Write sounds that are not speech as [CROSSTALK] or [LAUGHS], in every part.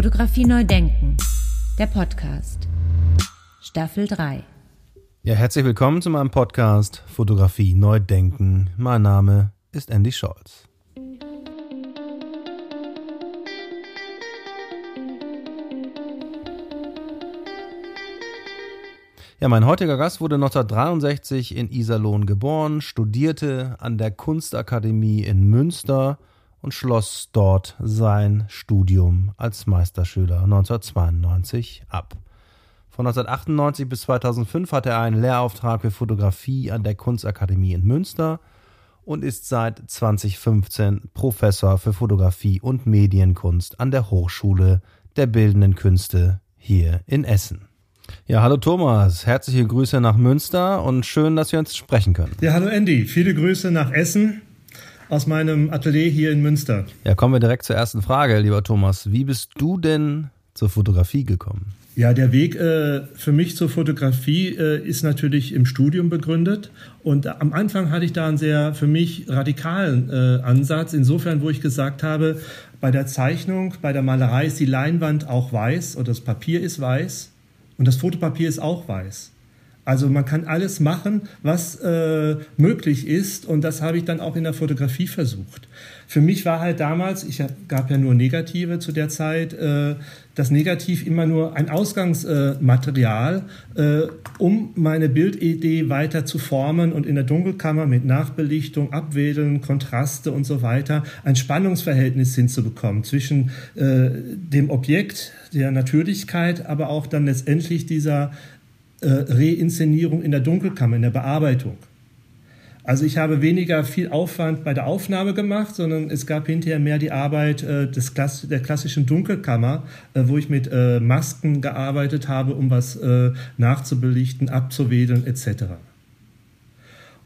Fotografie neu denken. Der Podcast. Staffel 3. Ja, herzlich willkommen zu meinem Podcast Fotografie neu denken. Mein Name ist Andy Scholz. Ja, mein heutiger Gast wurde 1963 in Iserlohn geboren, studierte an der Kunstakademie in Münster und schloss dort sein Studium als Meisterschüler 1992 ab. Von 1998 bis 2005 hatte er einen Lehrauftrag für Fotografie an der Kunstakademie in Münster und ist seit 2015 Professor für Fotografie und Medienkunst an der Hochschule der Bildenden Künste hier in Essen. Ja, hallo Thomas, herzliche Grüße nach Münster und schön, dass wir uns sprechen können. Ja, hallo Andy, viele Grüße nach Essen aus meinem Atelier hier in Münster. Ja, kommen wir direkt zur ersten Frage, lieber Thomas. Wie bist du denn zur Fotografie gekommen? Ja, der Weg äh, für mich zur Fotografie äh, ist natürlich im Studium begründet. Und am Anfang hatte ich da einen sehr für mich radikalen äh, Ansatz, insofern, wo ich gesagt habe, bei der Zeichnung, bei der Malerei ist die Leinwand auch weiß oder das Papier ist weiß und das Fotopapier ist auch weiß. Also man kann alles machen, was äh, möglich ist und das habe ich dann auch in der Fotografie versucht. Für mich war halt damals, ich gab ja nur Negative zu der Zeit, äh, das Negativ immer nur ein Ausgangsmaterial, äh, um meine Bildidee weiter zu formen und in der Dunkelkammer mit Nachbelichtung, Abwedeln, Kontraste und so weiter ein Spannungsverhältnis hinzubekommen zwischen äh, dem Objekt, der Natürlichkeit, aber auch dann letztendlich dieser äh, Reinszenierung in der Dunkelkammer, in der Bearbeitung. Also ich habe weniger viel Aufwand bei der Aufnahme gemacht, sondern es gab hinterher mehr die Arbeit äh, des Klass der klassischen Dunkelkammer, äh, wo ich mit äh, Masken gearbeitet habe, um was äh, nachzubelichten, abzuwedeln etc.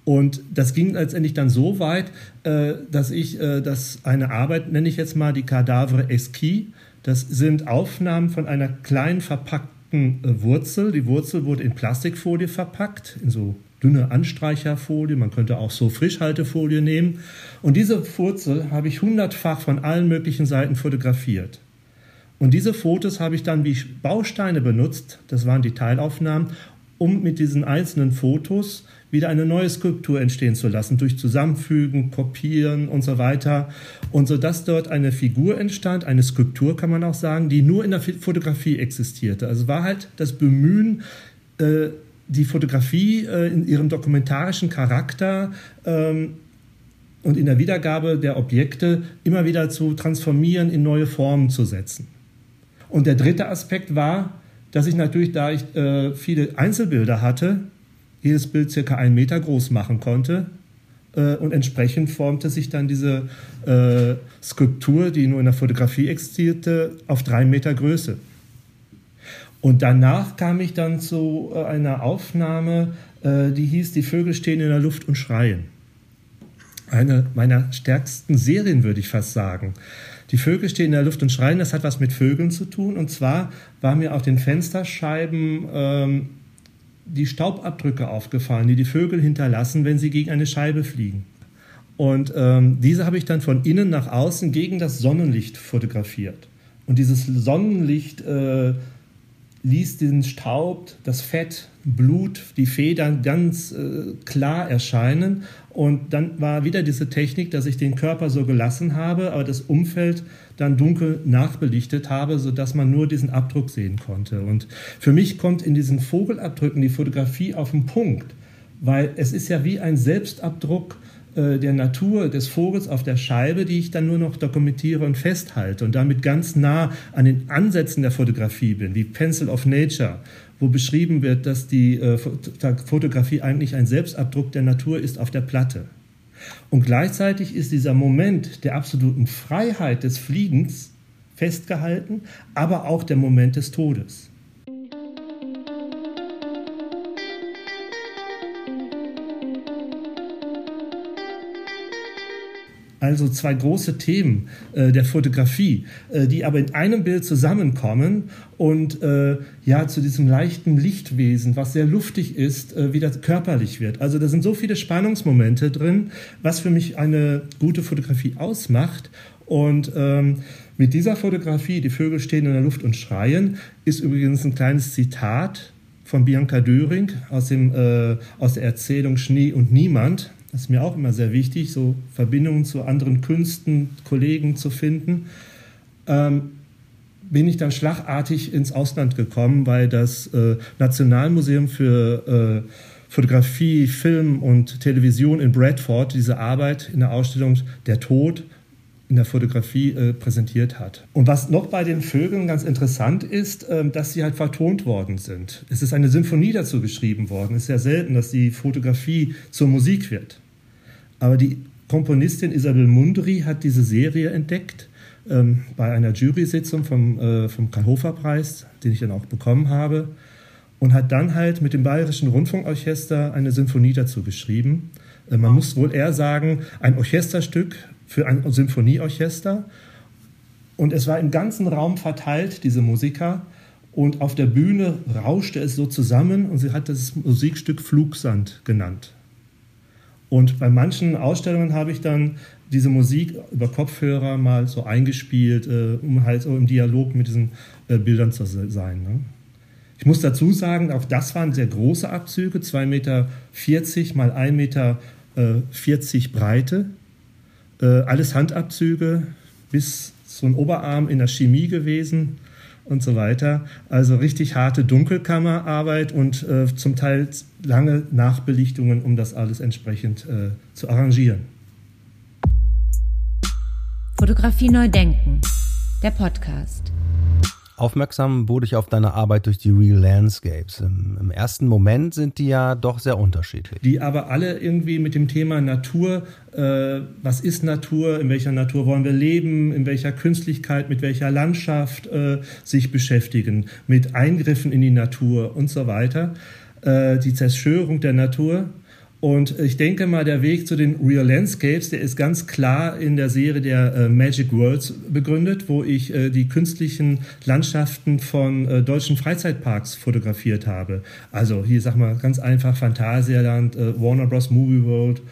Und das ging letztendlich dann so weit, äh, dass ich äh, das eine Arbeit, nenne ich jetzt mal die Cadavre Esquis, das sind Aufnahmen von einer kleinen verpackten verpackten Wurzel. Die Wurzel wurde in Plastikfolie verpackt, in so dünne Anstreicherfolie. Man könnte auch so Frischhaltefolie nehmen. Und diese Wurzel habe ich hundertfach von allen möglichen Seiten fotografiert. Und diese Fotos habe ich dann wie Bausteine benutzt, das waren die Teilaufnahmen, um mit diesen einzelnen Fotos wieder eine neue Skulptur entstehen zu lassen, durch Zusammenfügen, Kopieren und so weiter. Und so dass dort eine Figur entstand, eine Skulptur kann man auch sagen, die nur in der Fotografie existierte. Also war halt das Bemühen, äh, die Fotografie äh, in ihrem dokumentarischen Charakter ähm, und in der Wiedergabe der Objekte immer wieder zu transformieren, in neue Formen zu setzen. Und der dritte Aspekt war, dass ich natürlich, da ich äh, viele Einzelbilder hatte, jedes Bild circa einen Meter groß machen konnte. Äh, und entsprechend formte sich dann diese äh, Skulptur, die nur in der Fotografie existierte, auf drei Meter Größe. Und danach kam ich dann zu äh, einer Aufnahme, äh, die hieß Die Vögel stehen in der Luft und schreien. Eine meiner stärksten Serien, würde ich fast sagen. Die Vögel stehen in der Luft und schreien, das hat was mit Vögeln zu tun. Und zwar war mir auf den Fensterscheiben ähm, die Staubabdrücke aufgefallen, die die Vögel hinterlassen, wenn sie gegen eine Scheibe fliegen. Und ähm, diese habe ich dann von innen nach außen gegen das Sonnenlicht fotografiert. Und dieses Sonnenlicht äh, ließ den Staub, das Fett, Blut, die Federn ganz äh, klar erscheinen. Und dann war wieder diese Technik, dass ich den Körper so gelassen habe, aber das Umfeld dann dunkel nachbelichtet habe, sodass man nur diesen Abdruck sehen konnte. Und für mich kommt in diesen Vogelabdrücken die Fotografie auf den Punkt, weil es ist ja wie ein Selbstabdruck äh, der Natur des Vogels auf der Scheibe, die ich dann nur noch dokumentiere und festhalte und damit ganz nah an den Ansätzen der Fotografie bin, wie Pencil of Nature, wo beschrieben wird, dass die äh, Fotografie eigentlich ein Selbstabdruck der Natur ist auf der Platte. Und gleichzeitig ist dieser Moment der absoluten Freiheit des Fliegens festgehalten, aber auch der Moment des Todes. Also zwei große Themen äh, der Fotografie, äh, die aber in einem Bild zusammenkommen und äh, ja zu diesem leichten Lichtwesen, was sehr luftig ist, äh, wieder körperlich wird. Also da sind so viele Spannungsmomente drin, was für mich eine gute Fotografie ausmacht. Und ähm, Mit dieser Fotografie, die Vögel stehen in der Luft und schreien, ist übrigens ein kleines Zitat von Bianca Döring aus, dem, äh, aus der Erzählung Schnee und Niemand. Das ist mir auch immer sehr wichtig, so Verbindungen zu anderen Künsten, Kollegen zu finden. Ähm, bin ich dann schlagartig ins Ausland gekommen, weil das äh, Nationalmuseum für äh, Fotografie, Film und Television in Bradford diese Arbeit in der Ausstellung Der Tod in der Fotografie äh, präsentiert hat. Und was noch bei den Vögeln ganz interessant ist, äh, dass sie halt vertont worden sind. Es ist eine Symphonie dazu geschrieben worden. Es ist ja selten, dass die Fotografie zur Musik wird. Aber die Komponistin Isabel Mundry hat diese Serie entdeckt ähm, bei einer Jury-Sitzung vom, äh, vom Karl-Hofer-Preis, den ich dann auch bekommen habe und hat dann halt mit dem Bayerischen Rundfunkorchester eine Sinfonie dazu geschrieben. Äh, man muss wohl eher sagen, ein Orchesterstück für ein Symphonieorchester. Und es war im ganzen Raum verteilt, diese Musiker. Und auf der Bühne rauschte es so zusammen und sie hat das Musikstück Flugsand genannt. Und bei manchen Ausstellungen habe ich dann diese Musik über Kopfhörer mal so eingespielt, äh, um halt so im Dialog mit diesen äh, Bildern zu sein. Ne? Ich muss dazu sagen, auch das waren sehr große Abzüge, 2,40 Meter mal 1,40 Meter Breite. Äh, alles Handabzüge bis so ein Oberarm in der Chemie gewesen und so weiter. Also richtig harte Dunkelkammerarbeit und äh, zum Teil lange Nachbelichtungen, um das alles entsprechend äh, zu arrangieren. Fotografie neu denken, der Podcast. Aufmerksam wurde ich auf deine Arbeit durch die Real Landscapes. Im, Im, ersten Moment sind die ja doch sehr unterschiedlich. Die aber alle irgendwie mit dem Thema Natur, äh, was ist Natur, in welcher Natur wollen wir leben, in welcher Künstlichkeit, mit welcher Landschaft äh, sich beschäftigen, mit Eingriffen in die Natur und so weiter. Äh, die Zerstörung der Natur und ich denke mal, der Weg zu den Real Landscapes, der ist ganz klar in der Serie der äh, Magic Worlds begründet, wo ich äh, die künstlichen Landschaften von äh, deutschen Freizeitparks fotografiert habe. Also hier sag mal ganz einfach Phantasialand, äh, Warner Bros. Movie World.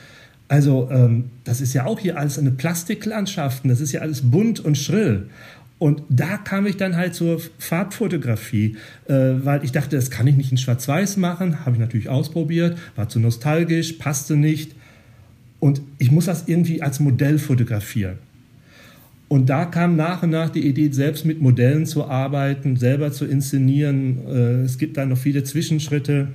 Also ähm, das ist ja auch hier alles eine Plastiklandschaften, das ist ja alles bunt und schrill. Und da kam ich dann halt zur Farbfotografie, äh, weil ich dachte, das kann ich nicht in Schwarz-Weiß machen. Habe ich natürlich ausprobiert, war zu nostalgisch, passte nicht. Und ich muss das irgendwie als Modell fotografieren. Und da kam nach und nach die Idee, selbst mit Modellen zu arbeiten, selber zu inszenieren. Äh, es gibt da noch viele Zwischenschritte.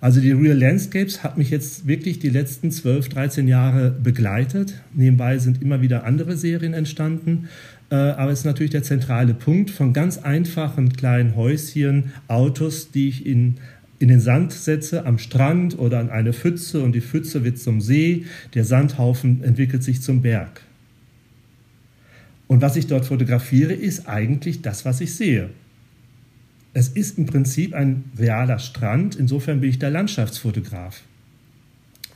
Also die Real Landscapes hat mich jetzt wirklich die letzten 12, 13 Jahre begleitet. Nebenbei sind immer wieder andere Serien entstanden. Äh, aber es ist natürlich der zentrale Punkt von ganz einfachen kleinen Häuschen, Autos, die ich in in den Sand setze, am Strand oder an eine Pfütze und die Pfütze wird zum See, der Sandhaufen entwickelt sich zum Berg. Und was ich dort fotografiere, ist eigentlich das, was ich sehe. Es ist im Prinzip ein realer Strand, insofern bin ich der Landschaftsfotograf.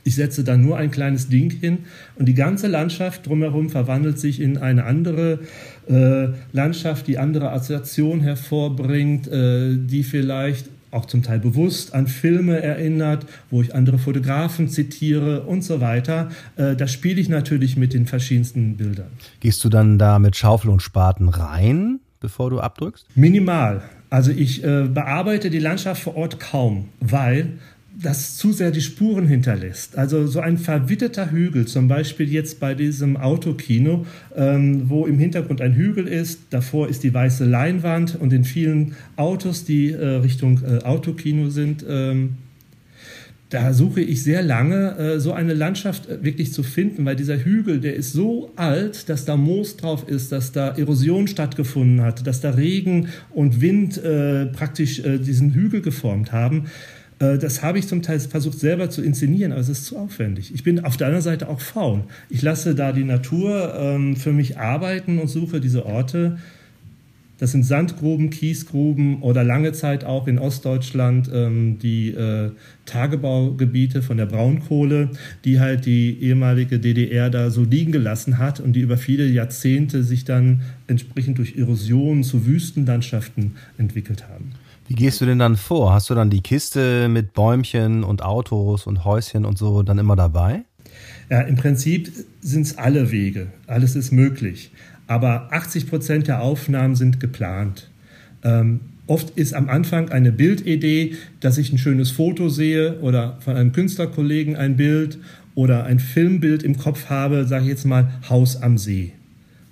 Ich setze dann nur ein kleines Ding hin und die ganze Landschaft drumherum verwandelt sich in eine andere äh, Landschaft, die andere Assoziation hervorbringt, äh, die vielleicht auch zum Teil bewusst an Filme erinnert, wo ich andere Fotografen zitiere und so weiter. Äh, da spiele ich natürlich mit den verschiedensten Bildern. Gehst du dann da mit Schaufel und Spaten rein, bevor du abdrückst? Minimal. Also ich äh, bearbeite die Landschaft vor Ort kaum, weil das zu sehr die Spuren hinterlässt. Also so ein verwitterter Hügel, zum Beispiel jetzt bei diesem Autokino, ähm, wo im Hintergrund ein Hügel ist, davor ist die weiße Leinwand und in vielen Autos, die äh, Richtung äh, Autokino sind, ähm, da suche ich sehr lange, äh, so eine Landschaft äh, wirklich zu finden, weil dieser Hügel, der ist so alt, dass da Moos drauf ist, dass da Erosion stattgefunden hat, dass da Regen und Wind äh, praktisch diesen Hügel geformt haben. Äh, das habe ich zum Teil versucht selber zu inszenieren, aber es ist zu aufwendig. Ich bin auf der anderen Seite auch faul. Ich lasse da die Natur ähm, für mich arbeiten und suche diese Orte. Das sind Sandgruben, Kiesgruben oder lange Zeit auch in Ostdeutschland ähm, die äh, Tagebaugebiete von der Braunkohle, die halt die ehemalige DDR da so liegen gelassen hat und die über viele Jahrzehnte sich dann entsprechend durch Erosion zu Wüstenlandschaften entwickelt haben. Wie gehst du denn dann vor? Hast du dann die Kiste mit Bäumchen und Autos und Häuschen und so dann immer dabei? Ja, im Prinzip sind es alle Wege. Alles ist möglich. Aber 80 Prozent der Aufnahmen sind geplant. Ähm, oft ist am Anfang eine Bildidee, dass ich ein schönes Foto sehe oder von einem Künstlerkollegen ein Bild oder ein Filmbild im Kopf habe, sage ich jetzt mal Haus am See.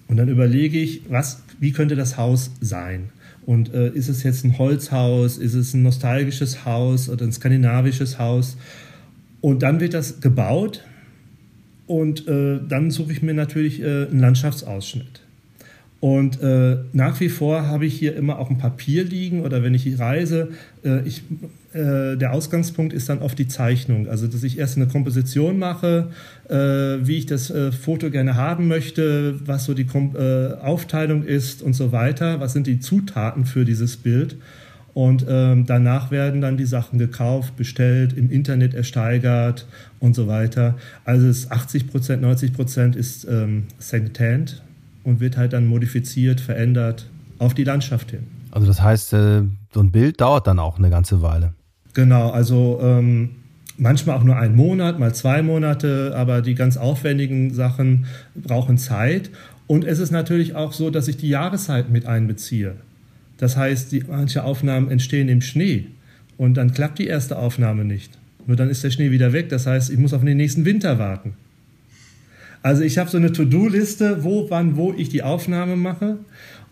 Und dann überlege ich, was, wie könnte das Haus sein? Und äh, ist es jetzt ein Holzhaus, ist es ein nostalgisches Haus oder ein skandinavisches Haus? Und dann wird das gebaut und äh, dann suche ich mir natürlich äh, einen Landschaftsausschnitt. Und äh, nach wie vor habe ich hier immer auch ein Papier liegen oder wenn ich reise, äh, ich, äh, der Ausgangspunkt ist dann oft die Zeichnung. Also, dass ich erst eine Komposition mache, äh, wie ich das äh, Foto gerne haben möchte, was so die Kom äh, Aufteilung ist und so weiter, was sind die Zutaten für dieses Bild. Und ähm, danach werden dann die Sachen gekauft, bestellt, im Internet ersteigert und so weiter. Also es 80 Prozent, 90 Prozent ist ähm, Secondhand und wird halt dann modifiziert, verändert auf die Landschaft hin. Also das heißt, äh, so ein Bild dauert dann auch eine ganze Weile. Genau, also ähm, manchmal auch nur einen Monat, mal zwei Monate, aber die ganz aufwendigen Sachen brauchen Zeit. Und es ist natürlich auch so, dass ich die Jahreszeit mit einbeziehe. Das heißt, die, manche Aufnahmen entstehen im Schnee und dann klappt die erste Aufnahme nicht. Nur dann ist der Schnee wieder weg. Das heißt, ich muss auf den nächsten Winter warten. Also ich habe so eine To-Do-Liste, wo, wann, wo ich die Aufnahme mache.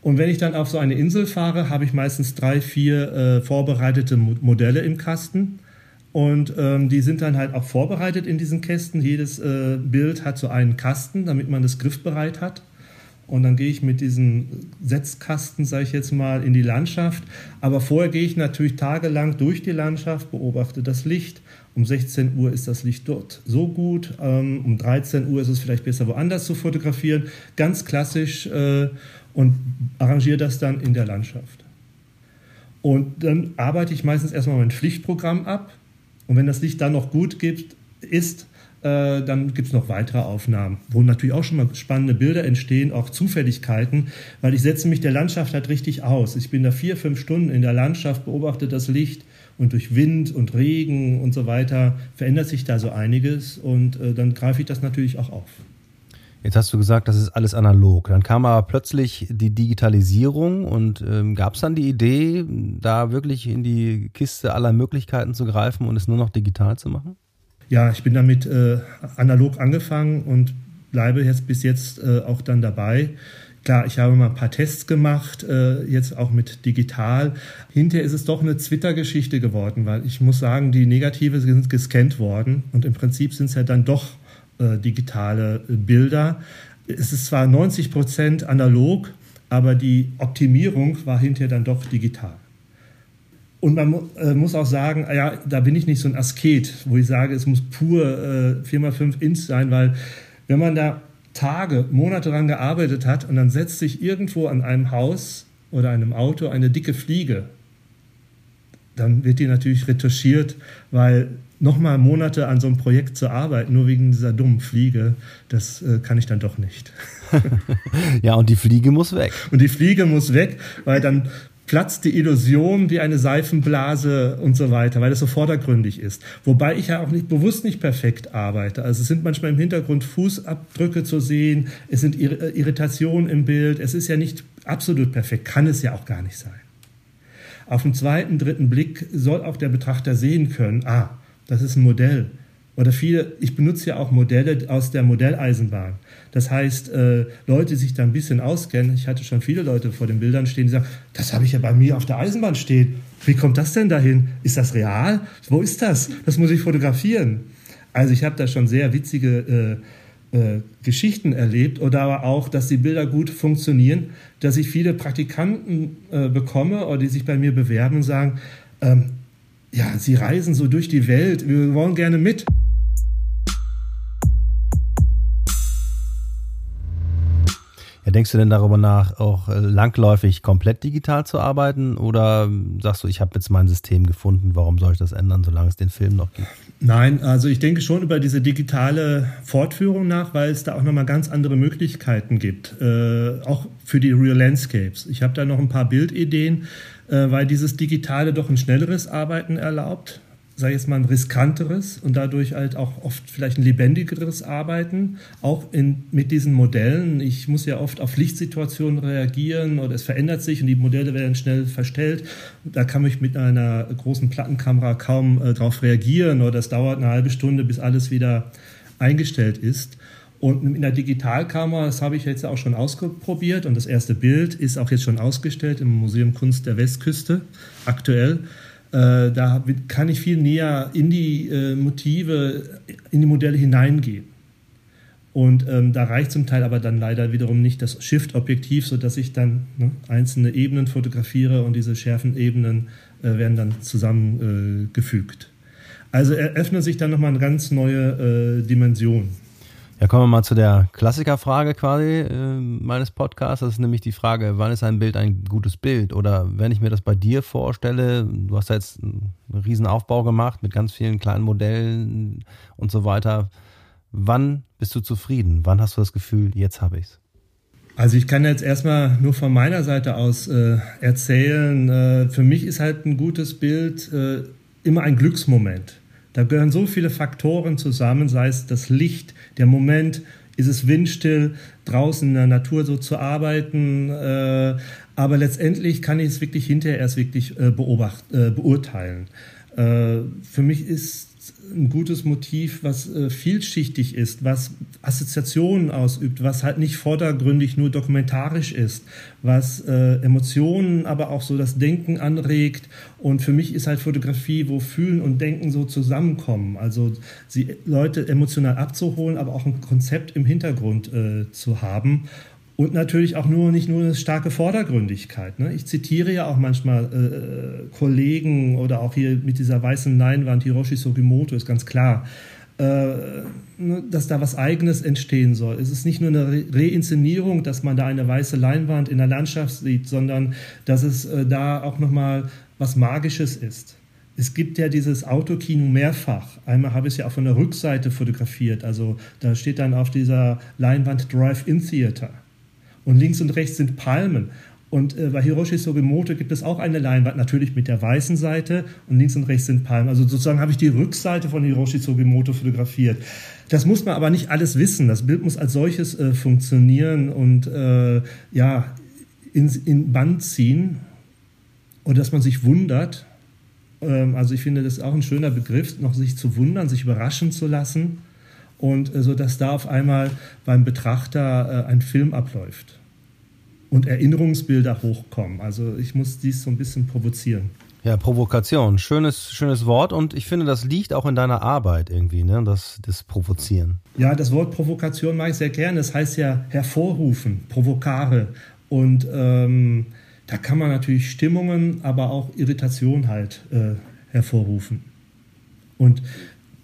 Und wenn ich dann auf so eine Insel fahre, habe ich meistens drei, vier äh, vorbereitete Modelle im Kasten. Und ähm, die sind dann halt auch vorbereitet in diesen Kästen. Jedes äh, Bild hat so einen Kasten, damit man das griffbereit hat. Und dann gehe ich mit diesen Setzkasten, sage ich jetzt mal, in die Landschaft. Aber vorher gehe ich natürlich tagelang durch die Landschaft, beobachte das Licht, um 16 Uhr ist das Licht dort so gut, ähm, um 13 Uhr ist es vielleicht besser woanders zu fotografieren. Ganz klassisch äh, und arrangiere das dann in der Landschaft. Und dann arbeite ich meistens erstmal mein Pflichtprogramm ab. Und wenn das Licht dann noch gut gibt, ist, äh, dann gibt es noch weitere Aufnahmen, wo natürlich auch schon mal spannende Bilder entstehen, auch Zufälligkeiten, weil ich setze mich der Landschaft halt richtig aus. Ich bin da vier, fünf Stunden in der Landschaft, beobachte das Licht und durch Wind und Regen und so weiter verändert sich da so einiges und äh, dann greife ich das natürlich auch auf. Jetzt hast du gesagt, das ist alles analog. Dann kam aber plötzlich die Digitalisierung und ähm, gab es dann die Idee, da wirklich in die Kiste aller Möglichkeiten zu greifen und es nur noch digital zu machen? Ja, ich bin damit äh, analog angefangen und bleibe jetzt bis jetzt äh, auch dann dabei. Klar, ich habe mal ein paar Tests gemacht, äh, jetzt auch mit digital. Hinterher ist es doch eine Twitter-Geschichte geworden, weil ich muss sagen, die Negative sind gescannt worden und im Prinzip sind es ja dann doch äh, digitale Bilder. Es ist zwar 90 Prozent analog, aber die Optimierung war hinterher dann doch digital. Und man äh, muss auch sagen, ja, da bin ich nicht so ein Asket, wo ich sage, es muss pur äh, 4x5 Inch sein, weil wenn man da Tage, Monate daran gearbeitet hat und dann setzt sich irgendwo an einem Haus oder einem Auto eine dicke Fliege, dann wird die natürlich retuschiert, weil nochmal Monate an so einem Projekt zu arbeiten, nur wegen dieser dummen Fliege, das äh, kann ich dann doch nicht. [LAUGHS] ja, und die Fliege muss weg. Und die Fliege muss weg, weil dann platzt die Illusion wie eine Seifenblase und so weiter, weil das so vordergründig ist. Wobei ich ja auch nicht bewusst nicht perfekt arbeite. Also es sind manchmal im Hintergrund Fußabdrücke zu sehen, es sind äh, Irritationen im Bild, es ist ja nicht absolut perfekt, kann es ja auch gar nicht sein. Auf dem zweiten, dritten Blick soll auch der Betrachter sehen können, ah, das ist ein Modell. Oder viele, ich benutze ja auch Modelle aus der Modelleisenbahn. Das heißt, äh, Leute, die sich da ein bisschen auskennen, ich hatte schon viele Leute vor den Bildern stehen, die sagen, das habe ich ja bei mir auf der Eisenbahn stehen. Wie kommt das denn dahin? Ist das real? Wo ist das? Das muss ich fotografieren. Also ich habe da schon sehr witzige äh, äh, Geschichten erlebt oder aber auch, dass die Bilder gut funktionieren, dass ich viele Praktikanten äh, bekomme oder die sich bei mir bewerben und sagen, ähm, ja, sie reisen so durch die Welt, wir wollen gerne mit. Denkst du denn darüber nach, auch äh, langläufig komplett digital zu arbeiten? Oder sagst du, ich habe jetzt mein System gefunden, warum soll ich das ändern, solange es den Film noch gibt? Nein, also ich denke schon über diese digitale Fortführung nach, weil es da auch nochmal ganz andere Möglichkeiten gibt, äh, auch für die Real Landscapes. Ich habe da noch ein paar Bildideen, äh, weil dieses Digitale doch ein schnelleres Arbeiten erlaubt ich jetzt mal, ein riskanteres und dadurch halt auch oft vielleicht ein lebendigeres Arbeiten, auch in, mit diesen Modellen. Ich muss ja oft auf Lichtsituationen reagieren oder es verändert sich und die Modelle werden schnell verstellt. Da kann ich mit einer großen Plattenkamera kaum äh, darauf reagieren oder es dauert eine halbe Stunde, bis alles wieder eingestellt ist. Und in der Digitalkamera, das habe ich jetzt auch schon ausprobiert und das erste Bild ist auch jetzt schon ausgestellt im Museum Kunst der Westküste aktuell. Äh, da kann ich viel näher in die äh, Motive, in die Modelle hineingehen. Und ähm, da reicht zum Teil aber dann leider wiederum nicht das Shift-Objektiv, sodass ich dann ne, einzelne Ebenen fotografiere und diese schärfen Ebenen äh, werden dann zusammengefügt. Äh, also eröffnet sich dann nochmal eine ganz neue äh, Dimension. Ja, kommen wir mal zu der Klassikerfrage quasi äh, meines Podcasts. Das ist nämlich die Frage, wann ist ein Bild ein gutes Bild? Oder wenn ich mir das bei dir vorstelle, du hast da jetzt einen riesen Aufbau gemacht mit ganz vielen kleinen Modellen und so weiter. Wann bist du zufrieden? Wann hast du das Gefühl, jetzt habe ich es? Also ich kann jetzt erstmal nur von meiner Seite aus äh, erzählen, äh, für mich ist halt ein gutes Bild äh, immer ein Glücksmoment. Da gehören so viele Faktoren zusammen, sei es das Licht, der Moment, ist es windstill, draußen in der Natur so zu arbeiten. Äh, aber letztendlich kann ich es wirklich hinterher erst wirklich äh, beobacht, äh, beurteilen. Äh, für mich ist ein gutes Motiv, was äh, vielschichtig ist, was Assoziationen ausübt, was halt nicht vordergründig nur dokumentarisch ist, was äh, Emotionen, aber auch so das Denken anregt. Und für mich ist halt Fotografie, wo Fühlen und Denken so zusammenkommen. Also sie Leute emotional abzuholen, aber auch ein Konzept im Hintergrund äh, zu haben. Und natürlich auch nur nicht nur eine starke Vordergründigkeit. Ne? Ich zitiere ja auch manchmal äh, Kollegen oder auch hier mit dieser weißen Leinwand, Hiroshi Sugimoto, ist ganz klar, äh, ne, dass da was Eigenes entstehen soll. Es ist nicht nur eine Re Reinszenierung, dass man da eine weiße Leinwand in der Landschaft sieht, sondern dass es äh, da auch nochmal was Magisches ist. Es gibt ja dieses Autokino mehrfach. Einmal habe ich es ja auch von der Rückseite fotografiert. Also da steht dann auf dieser Leinwand Drive-In Theater und links und rechts sind Palmen. Und äh, bei Hiroshi Sugimoto gibt es auch eine Leinwand, natürlich mit der weißen Seite und links und rechts sind Palmen. Also sozusagen habe ich die Rückseite von Hiroshi Sugimoto fotografiert. Das muss man aber nicht alles wissen. Das Bild muss als solches äh, funktionieren und äh, ja, in, in Band ziehen und dass man sich wundert. Ähm, also ich finde, das ist auch ein schöner Begriff, noch sich zu wundern, sich überraschen zu lassen und äh, so dass da auf einmal beim Betrachter äh, ein Film abläuft und Erinnerungsbilder hochkommen. Also ich muss dies so ein bisschen provozieren. Ja, Provokation, schönes, schönes Wort und ich finde, das liegt auch in deiner Arbeit irgendwie, ne? das, das Provozieren. Ja, das Wort Provokation mag ich sehr gerne. Das heißt ja hervorrufen, provokare. Und ähm, da kann man natürlich Stimmungen, aber auch Irritation halt äh, hervorrufen. Und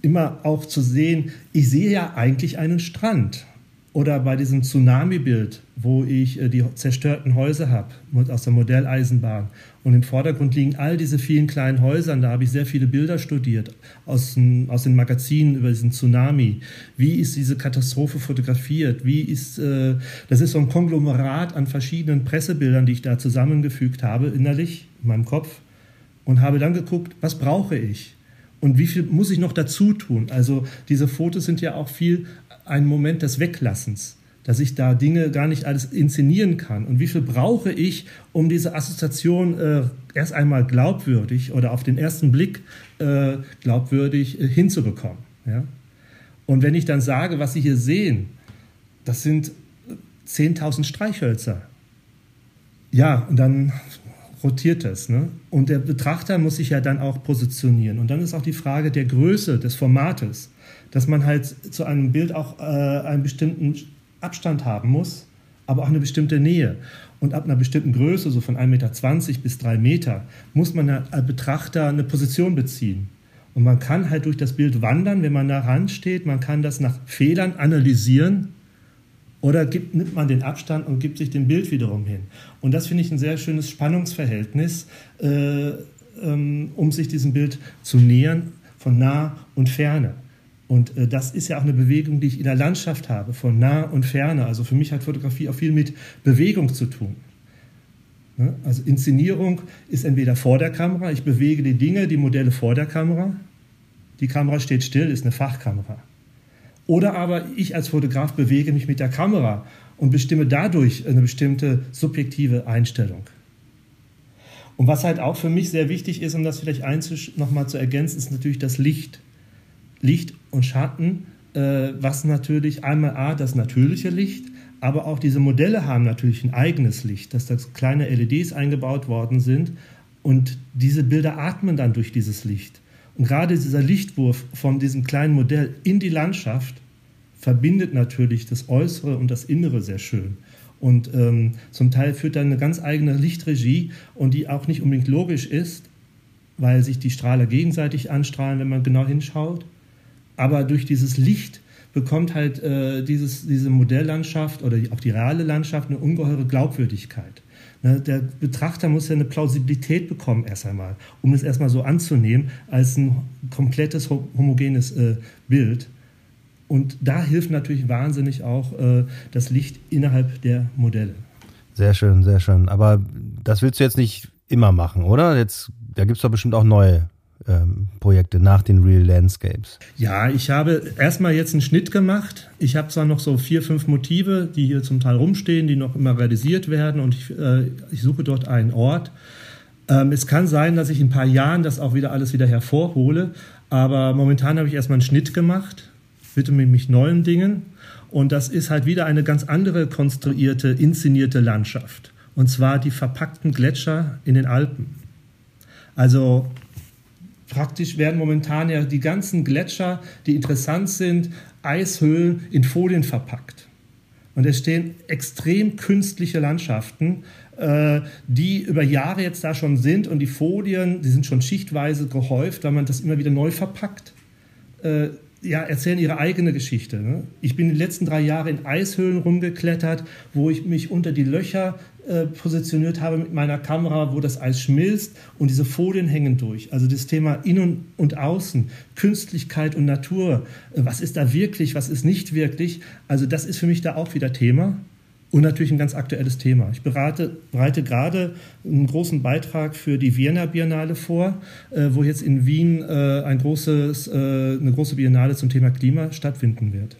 immer auch zu sehen, ich sehe ja eigentlich einen Strand. Oder bei diesem Tsunami-Bild, wo ich äh, die zerstörten Häuser habe aus der Modelleisenbahn. Und im Vordergrund liegen all diese vielen kleinen Häuser. Da habe ich sehr viele Bilder studiert aus den, aus den Magazinen über diesen Tsunami. Wie ist diese Katastrophe fotografiert? Wie ist, äh, das ist so ein Konglomerat an verschiedenen Pressebildern, die ich da zusammengefügt habe, innerlich, in meinem Kopf. Und habe dann geguckt, was brauche ich? Und wie viel muss ich noch dazu tun? Also diese Fotos sind ja auch viel ein Moment des Weglassens, dass ich da Dinge gar nicht alles inszenieren kann. Und wie viel brauche ich, um diese Assoziation äh, erst einmal glaubwürdig oder auf den ersten Blick äh, glaubwürdig äh, hinzubekommen? Ja? Und wenn ich dann sage, was Sie hier sehen, das sind 10.000 Streichhölzer. Ja, und dann rotiert es. Ne? Und der Betrachter muss sich ja dann auch positionieren. Und dann ist auch die Frage der Größe des Formates, dass man halt zu einem Bild auch äh, einen bestimmten Abstand haben muss, aber auch eine bestimmte Nähe. Und ab einer bestimmten Größe, so von 1,20 Meter bis 3 Meter, muss man als Betrachter eine Position beziehen. Und man kann halt durch das Bild wandern, wenn man da steht. Man kann das nach Fehlern analysieren oder gibt, nimmt man den Abstand und gibt sich dem Bild wiederum hin? Und das finde ich ein sehr schönes Spannungsverhältnis, äh, ähm, um sich diesem Bild zu nähern, von nah und ferne. Und äh, das ist ja auch eine Bewegung, die ich in der Landschaft habe, von nah und ferne. Also für mich hat Fotografie auch viel mit Bewegung zu tun. Ne? Also Inszenierung ist entweder vor der Kamera, ich bewege die Dinge, die Modelle vor der Kamera, die Kamera steht still, ist eine Fachkamera. Oder aber ich als Fotograf bewege mich mit der Kamera und bestimme dadurch eine bestimmte subjektive Einstellung. Und was halt auch für mich sehr wichtig ist, um das vielleicht nochmal zu ergänzen, ist natürlich das Licht. Licht und Schatten, äh, was natürlich einmal A, das natürliche Licht, aber auch diese Modelle haben natürlich ein eigenes Licht, dass da kleine LEDs eingebaut worden sind und diese Bilder atmen dann durch dieses Licht. Und gerade dieser Lichtwurf von diesem kleinen Modell in die Landschaft verbindet natürlich das Äußere und das Innere sehr schön. Und ähm, zum Teil führt dann eine ganz eigene Lichtregie und die auch nicht unbedingt logisch ist, weil sich die Strahler gegenseitig anstrahlen, wenn man genau hinschaut. Aber durch dieses Licht bekommt halt äh, dieses, diese Modelllandschaft oder auch die reale Landschaft eine ungeheure Glaubwürdigkeit. Ne, der Betrachter muss ja eine Plausibilität bekommen erst einmal, um es erstmal so anzunehmen als ein komplettes homogenes äh, Bild. Und da hilft natürlich wahnsinnig auch äh, das Licht innerhalb der Modelle. Sehr schön, sehr schön. Aber das willst du jetzt nicht immer machen, oder? Jetzt, da gibt es doch bestimmt auch neue ähm, Projekte nach den Real Landscapes. Ja, ich habe erstmal jetzt einen Schnitt gemacht. Ich habe zwar noch so vier, fünf Motive, die hier zum Teil rumstehen, die noch immer realisiert werden und ich, äh, ich suche dort einen Ort. Ähm, es kann sein, dass ich in ein paar Jahren das auch wieder alles wieder hervorhole, aber momentan habe ich erstmal einen Schnitt gemacht widme mich neuen Dingen. Und das ist halt wieder eine ganz andere konstruierte, inszenierte Landschaft. Und zwar die verpackten Gletscher in den Alpen. Also praktisch werden momentan ja die ganzen Gletscher, die interessant sind, Eishöhlen in Folien verpackt. Und es stehen extrem künstliche Landschaften, äh, die über Jahre jetzt da schon sind. Und die Folien, die sind schon schichtweise gehäuft, weil man das immer wieder neu verpackt. Äh, ja, erzählen ihre eigene Geschichte. Ne? Ich bin die letzten drei Jahre in Eishöhlen rumgeklettert, wo ich mich unter die Löcher äh, positioniert habe mit meiner Kamera, wo das Eis schmilzt und diese Folien hängen durch. Also das Thema Innen und Außen, Künstlichkeit und Natur, äh, was ist da wirklich, was ist nicht wirklich. Also das ist für mich da auch wieder Thema. Und natürlich ein ganz aktuelles Thema. Ich berate, bereite gerade einen großen Beitrag für die Vienna Biennale vor, äh, wo jetzt in Wien ein großes, eine große Biennale zum Thema Klima stattfinden wird.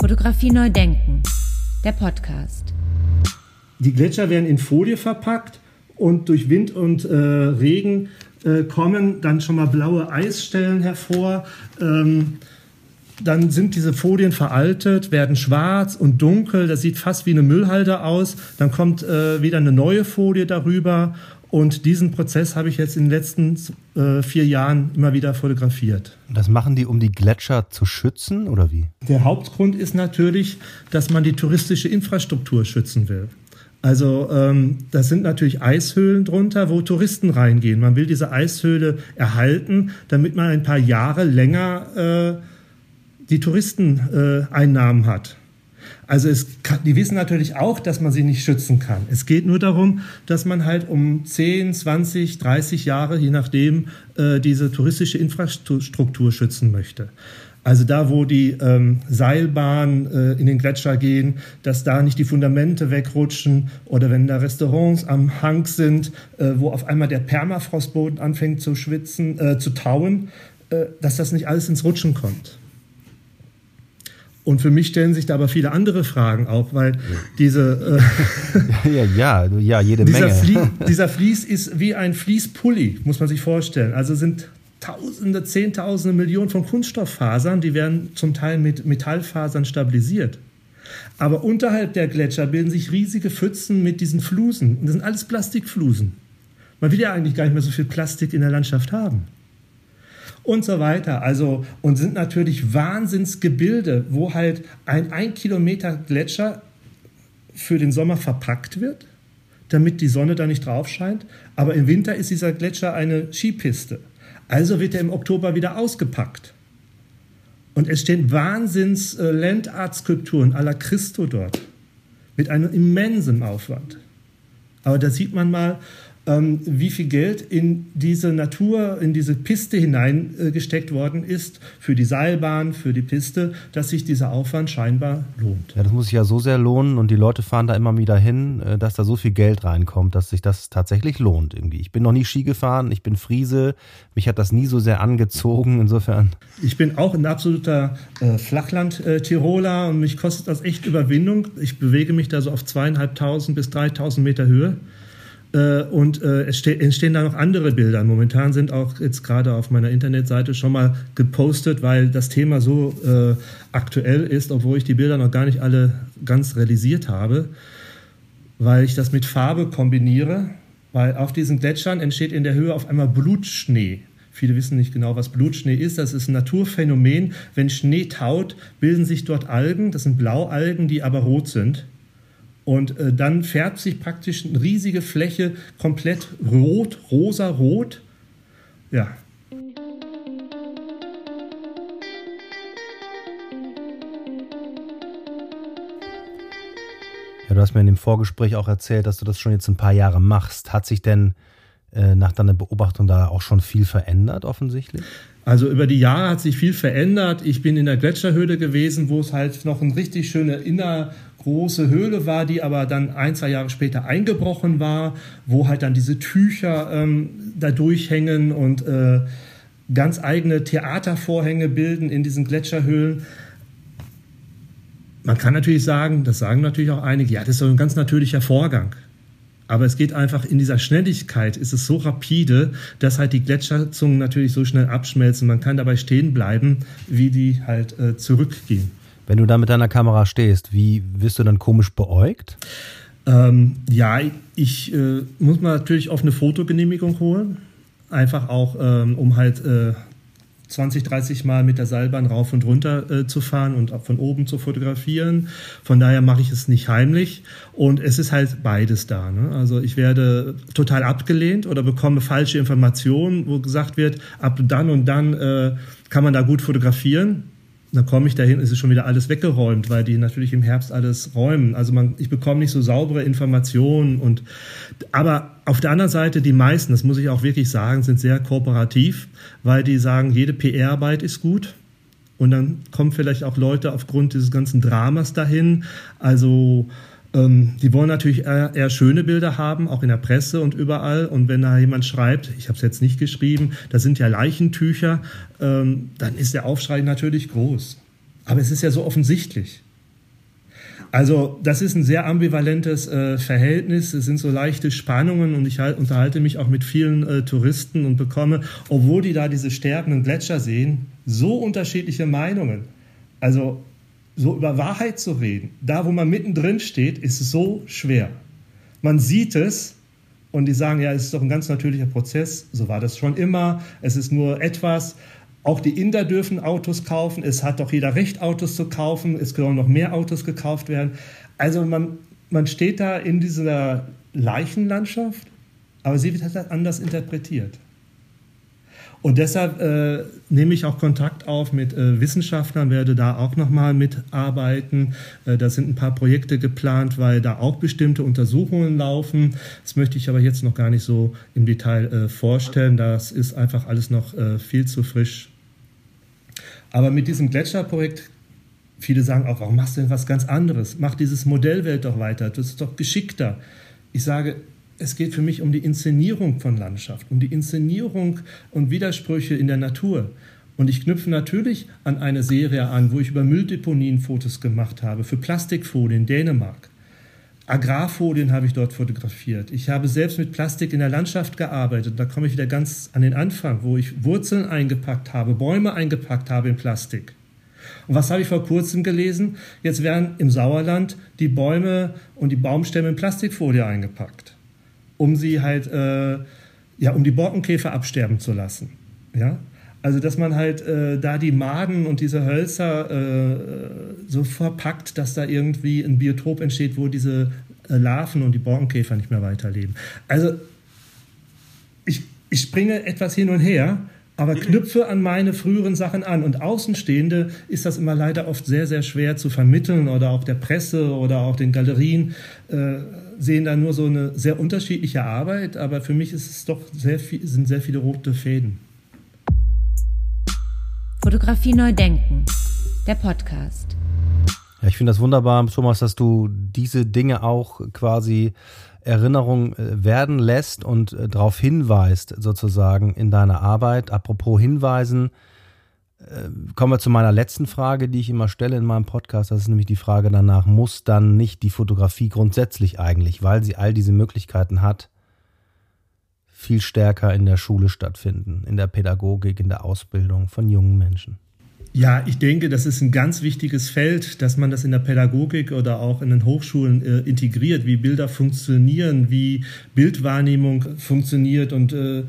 Fotografie neu denken, der Podcast. Die Gletscher werden in Folie verpackt und durch Wind und äh, Regen äh, kommen dann schon mal blaue Eisstellen hervor. Ähm, dann sind diese Folien veraltet, werden schwarz und dunkel, das sieht fast wie eine Müllhalde aus. Dann kommt äh, wieder eine neue Folie darüber und diesen Prozess habe ich jetzt in den letzten äh, vier Jahren immer wieder fotografiert. Das machen die, um die Gletscher zu schützen oder wie? Der Hauptgrund ist natürlich, dass man die touristische Infrastruktur schützen will. Also ähm, das sind natürlich Eishöhlen drunter, wo Touristen reingehen. Man will diese Eishöhle erhalten, damit man ein paar Jahre länger äh, die Touristeneinnahmen äh, hat. Also kann, die wissen natürlich auch, dass man sie nicht schützen kann. Es geht nur darum, dass man halt um 10, 20, 30 Jahre, je nachdem, äh, diese touristische Infrastruktur schützen möchte. Also da, wo die ähm, Seilbahnen äh, in den Gletscher gehen, dass da nicht die Fundamente wegrutschen oder wenn da Restaurants am Hang sind, äh, wo auf einmal der Permafrostboden anfängt zu schwitzen, äh, zu tauen, äh, dass das nicht alles ins Rutschen kommt. Und für mich stellen sich da aber viele andere Fragen auch, weil diese äh, [LAUGHS] ja, ja, ja, jede dieser Menge. Flie [LAUGHS] dieser Fließ ist wie ein Fließpulli, muss man sich vorstellen. Also sind Tausende, Zehntausende, Millionen von Kunststofffasern, die werden zum Teil mit Metallfasern stabilisiert. Aber unterhalb der Gletscher bilden sich riesige Pfützen mit diesen Flusen. Und das sind alles Plastikflusen. Man will ja eigentlich gar nicht mehr so viel Plastik in der Landschaft haben und so weiter. Also, und sind natürlich Wahnsinnsgebilde, wo halt ein ein Kilometer Gletscher für den Sommer verpackt wird, damit die Sonne da nicht drauf scheint. Aber im Winter ist dieser Gletscher eine Skipiste. Also wird er im Oktober wieder ausgepackt. Und es stehen Wahnsinns äh, Landart-Skulpturen à la Christo dort. Mit einem immensen Aufwand. Aber da sieht man mal, ähm, wie viel Geld in diese Natur, in diese Piste hineingesteckt worden ist, für die Seilbahn, für die Piste, dass sich dieser Aufwand scheinbar lohnt. Ja, das muss sich ja so sehr lohnen und die Leute fahren da immer wieder hin, äh, dass da so viel Geld reinkommt, dass sich das tatsächlich lohnt irgendwie. Ich bin noch nie Ski gefahren, ich bin Friese, mich hat das nie so sehr angezogen, insofern. Ich bin auch ein absoluter äh, Flachland-Tiroler äh, und mich kostet das echt Überwindung. Ich bewege mich da so auf zweieinhalbtausend bis dreitausend Meter Höhe. Äh, und äh, es entstehen da noch andere Bilder. Momentan sind auch jetzt gerade auf meiner Internetseite schon mal gepostet, weil das Thema so äh, aktuell ist, obwohl ich die Bilder noch gar nicht alle ganz realisiert habe, weil ich das mit Farbe kombiniere, weil auf diesen Gletschern entsteht in der Höhe auf einmal Blutschnee. Viele wissen nicht genau, was Blutschnee ist. Das ist ein Naturphänomen. Wenn Schnee taut, bilden sich dort Algen. Das sind Blaualgen, die aber rot sind. Und äh, dann färbt sich praktisch eine riesige Fläche komplett rot, rosa, rot. Ja. Ja, du hast mir in dem Vorgespräch auch erzählt, dass du das schon jetzt ein paar Jahre machst. Hat sich denn äh, nach deiner Beobachtung da auch schon viel verändert, offensichtlich? Also über die Jahre hat sich viel verändert. Ich bin in der Gletscherhöhle gewesen, wo es halt noch eine richtig schöne inner große Höhle war, die aber dann ein, zwei Jahre später eingebrochen war, wo halt dann diese Tücher ähm, da durchhängen und äh, ganz eigene Theatervorhänge bilden in diesen Gletscherhöhlen. Man kann natürlich sagen, das sagen natürlich auch einige, ja, das ist so ein ganz natürlicher Vorgang. Aber es geht einfach in dieser Schnelligkeit, ist es so rapide, dass halt die Gletscherzungen natürlich so schnell abschmelzen. Man kann dabei stehen bleiben, wie die halt äh, zurückgehen. Wenn du da mit deiner Kamera stehst, wie wirst du dann komisch beäugt? Ähm, ja, ich äh, muss mal natürlich auf eine Fotogenehmigung holen. Einfach auch, ähm, um halt äh, 20, 30 Mal mit der Seilbahn rauf und runter äh, zu fahren und von oben zu fotografieren. Von daher mache ich es nicht heimlich. Und es ist halt beides da. Ne? Also ich werde total abgelehnt oder bekomme falsche Informationen, wo gesagt wird, ab dann und dann äh, kann man da gut fotografieren dann komme ich dahin, ist es schon wieder alles weggeräumt, weil die natürlich im Herbst alles räumen. Also man, ich bekomme nicht so saubere Informationen und, aber auf der anderen Seite, die meisten, das muss ich auch wirklich sagen, sind sehr kooperativ, weil die sagen, jede PR-Arbeit ist gut. Und dann kommen vielleicht auch Leute aufgrund dieses ganzen Dramas dahin. Also, ähm, die wollen natürlich eher, eher, schöne Bilder haben, auch in der Presse und überall. Und wenn da jemand schreibt, ich habe es jetzt nicht geschrieben, das sind ja Leichentücher, ähm, dann ist der Aufschrei natürlich groß. Aber es ist ja so offensichtlich. Also das ist ein sehr ambivalentes äh, Verhältnis. Es sind so leichte Spannungen und ich halt, unterhalte mich auch mit vielen äh, Touristen und bekomme, obwohl die da diese sterbenden Gletscher sehen, so unterschiedliche Meinungen. Also so über Wahrheit zu reden, da wo man mittendrin steht, ist so schwer. Man sieht es und die sagen, ja, es ist doch ein ganz natürlicher Prozess, so war das schon immer, es ist nur etwas. Auch die Inder dürfen Autos kaufen, es hat doch jeder Recht, Autos zu kaufen, es können noch mehr Autos gekauft werden. Also man, man steht da in dieser Leichenlandschaft, aber sie wird halt anders interpretiert. Und deshalb äh, nehme ich auch Kontakt auf mit äh, Wissenschaftlern, werde da auch nochmal mitarbeiten. Äh, da sind ein paar Projekte geplant, weil da auch bestimmte Untersuchungen laufen. Das möchte ich aber jetzt noch gar nicht so im Detail äh, vorstellen. Das ist einfach alles noch äh, viel zu frisch. Aber mit diesem Gletscherprojekt Viele sagen auch, warum machst du denn was ganz anderes? Mach dieses Modellwelt doch weiter, das ist doch geschickter. Ich sage, es geht für mich um die Inszenierung von Landschaft, um die Inszenierung und Widersprüche in der Natur. Und ich knüpfe natürlich an eine Serie an, wo ich über Mülldeponien Fotos gemacht habe, für Plastikfolien in Dänemark. Agrarfolien habe ich dort fotografiert. Ich habe selbst mit Plastik in der Landschaft gearbeitet. Da komme ich wieder ganz an den Anfang, wo ich Wurzeln eingepackt habe, Bäume eingepackt habe in Plastik. Und was habe ich vor kurzem gelesen? Jetzt werden im Sauerland die Bäume und die Baumstämme in Plastikfolie eingepackt um sie halt, äh, ja, um die Borkenkäfer absterben zu lassen. Ja? Also, dass man halt äh, da die Maden und diese Hölzer äh, so verpackt, dass da irgendwie ein Biotop entsteht, wo diese äh, Larven und die Borkenkäfer nicht mehr weiterleben. Also, ich, ich springe etwas hin und her, aber knüpfe an meine früheren Sachen an. Und Außenstehende ist das immer leider oft sehr, sehr schwer zu vermitteln oder auch der Presse oder auch den Galerien äh, sehen da nur so eine sehr unterschiedliche Arbeit. Aber für mich ist es doch sehr viel, sind sehr viele rote Fäden. Fotografie neu denken. Der Podcast. Ja, ich finde das wunderbar, Thomas, dass du diese Dinge auch quasi Erinnerung äh, werden lässt und äh, darauf hinweist, sozusagen in deiner Arbeit. Apropos Hinweisen, äh, kommen wir zu meiner letzten Frage, die ich immer stelle in meinem Podcast. Das ist nämlich die Frage danach, muss dann nicht die Fotografie grundsätzlich eigentlich, weil sie all diese Möglichkeiten hat, viel stärker in der Schule stattfinden, in der Pädagogik, in der Ausbildung von jungen Menschen? Ja, ich denke, das ist ein ganz wichtiges Feld, dass man das in der Pädagogik oder auch in den Hochschulen äh, integriert, wie Bilder funktionieren, wie Bildwahrnehmung funktioniert. Und äh,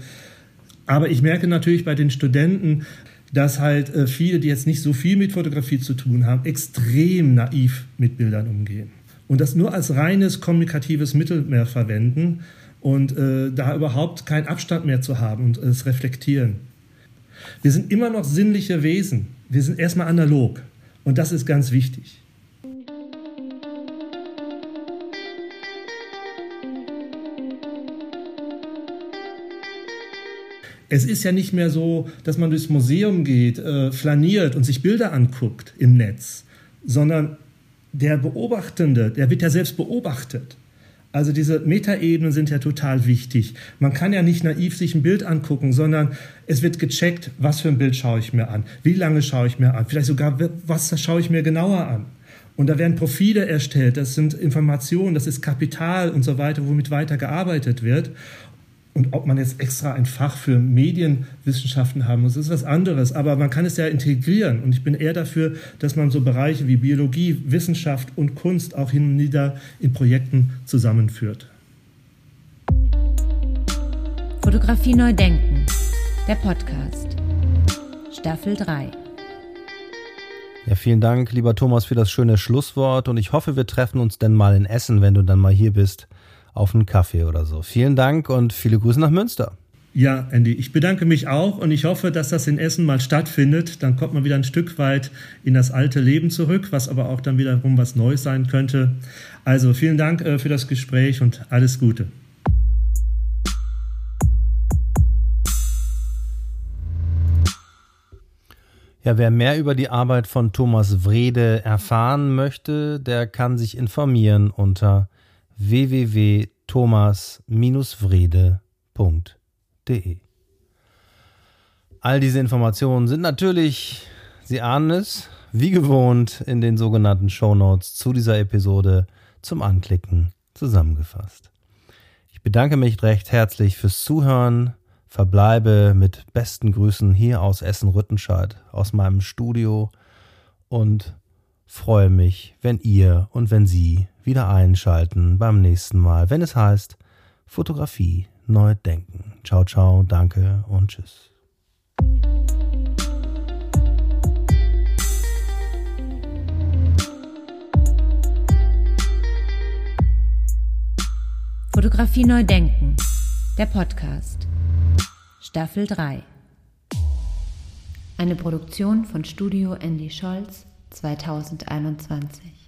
aber ich merke natürlich bei den Studenten, dass halt äh, viele, die jetzt nicht so viel mit Fotografie zu tun haben, extrem naiv mit Bildern umgehen und das nur als reines kommunikatives Mittel mehr verwenden und äh, da überhaupt keinen Abstand mehr zu haben und es reflektieren. Wir sind immer noch sinnliche Wesen wir sind erstmal analog und das ist ganz wichtig. Es ist ja nicht mehr so, dass man durchs Museum geht, äh, flaniert und sich Bilder anguckt im Netz, sondern der Beobachtende, der wird ja selbst beobachtet. Also diese Metaebenen sind ja total wichtig. Man kann ja nicht naiv sich ein Bild angucken, sondern es wird gecheckt, was für ein Bild schaue ich mir an, wie lange schaue ich mir an, vielleicht sogar, was schaue ich mir genauer an. Und da werden Profile erstellt, das sind Informationen, das ist Kapital und so weiter, womit weiter gearbeitet wird. Und ob man jetzt extra ein Fach für Medienwissenschaften haben muss, ist was anderes. Aber man kann es ja integrieren. Und ich bin eher dafür, dass man so Bereiche wie Biologie, Wissenschaft und Kunst auch hin und wieder in Projekten zusammenführt. Fotografie neu denken. Der Podcast. Staffel 3. Ja, vielen Dank, lieber Thomas, für das schöne Schlusswort. Und ich hoffe, wir treffen uns denn mal in Essen, wenn du dann mal hier bist auf einen Kaffee oder so. Vielen Dank und viele Grüße nach Münster. Ja, Andy, ich bedanke mich auch und ich hoffe, dass das in Essen mal stattfindet. Dann kommt man wieder ein Stück weit in das alte Leben zurück, was aber auch dann wiederum was Neues sein könnte. Also vielen Dank äh, für das Gespräch und alles Gute. Ja, wer mehr über die Arbeit von Thomas Wrede erfahren möchte, der kann sich informieren unter www.thomas-vrede.de. All diese Informationen sind natürlich, Sie ahnen es, wie gewohnt in den sogenannten Show Notes zu dieser Episode zum Anklicken zusammengefasst. Ich bedanke mich recht herzlich fürs Zuhören, verbleibe mit besten Grüßen hier aus Essen-Rüttenscheid, aus meinem Studio und freue mich, wenn ihr und wenn Sie wieder einschalten beim nächsten Mal, wenn es heißt Fotografie neu denken. Ciao, ciao, danke und tschüss. Fotografie neu denken. Der Podcast. Staffel 3. Eine Produktion von Studio Andy Scholz 2021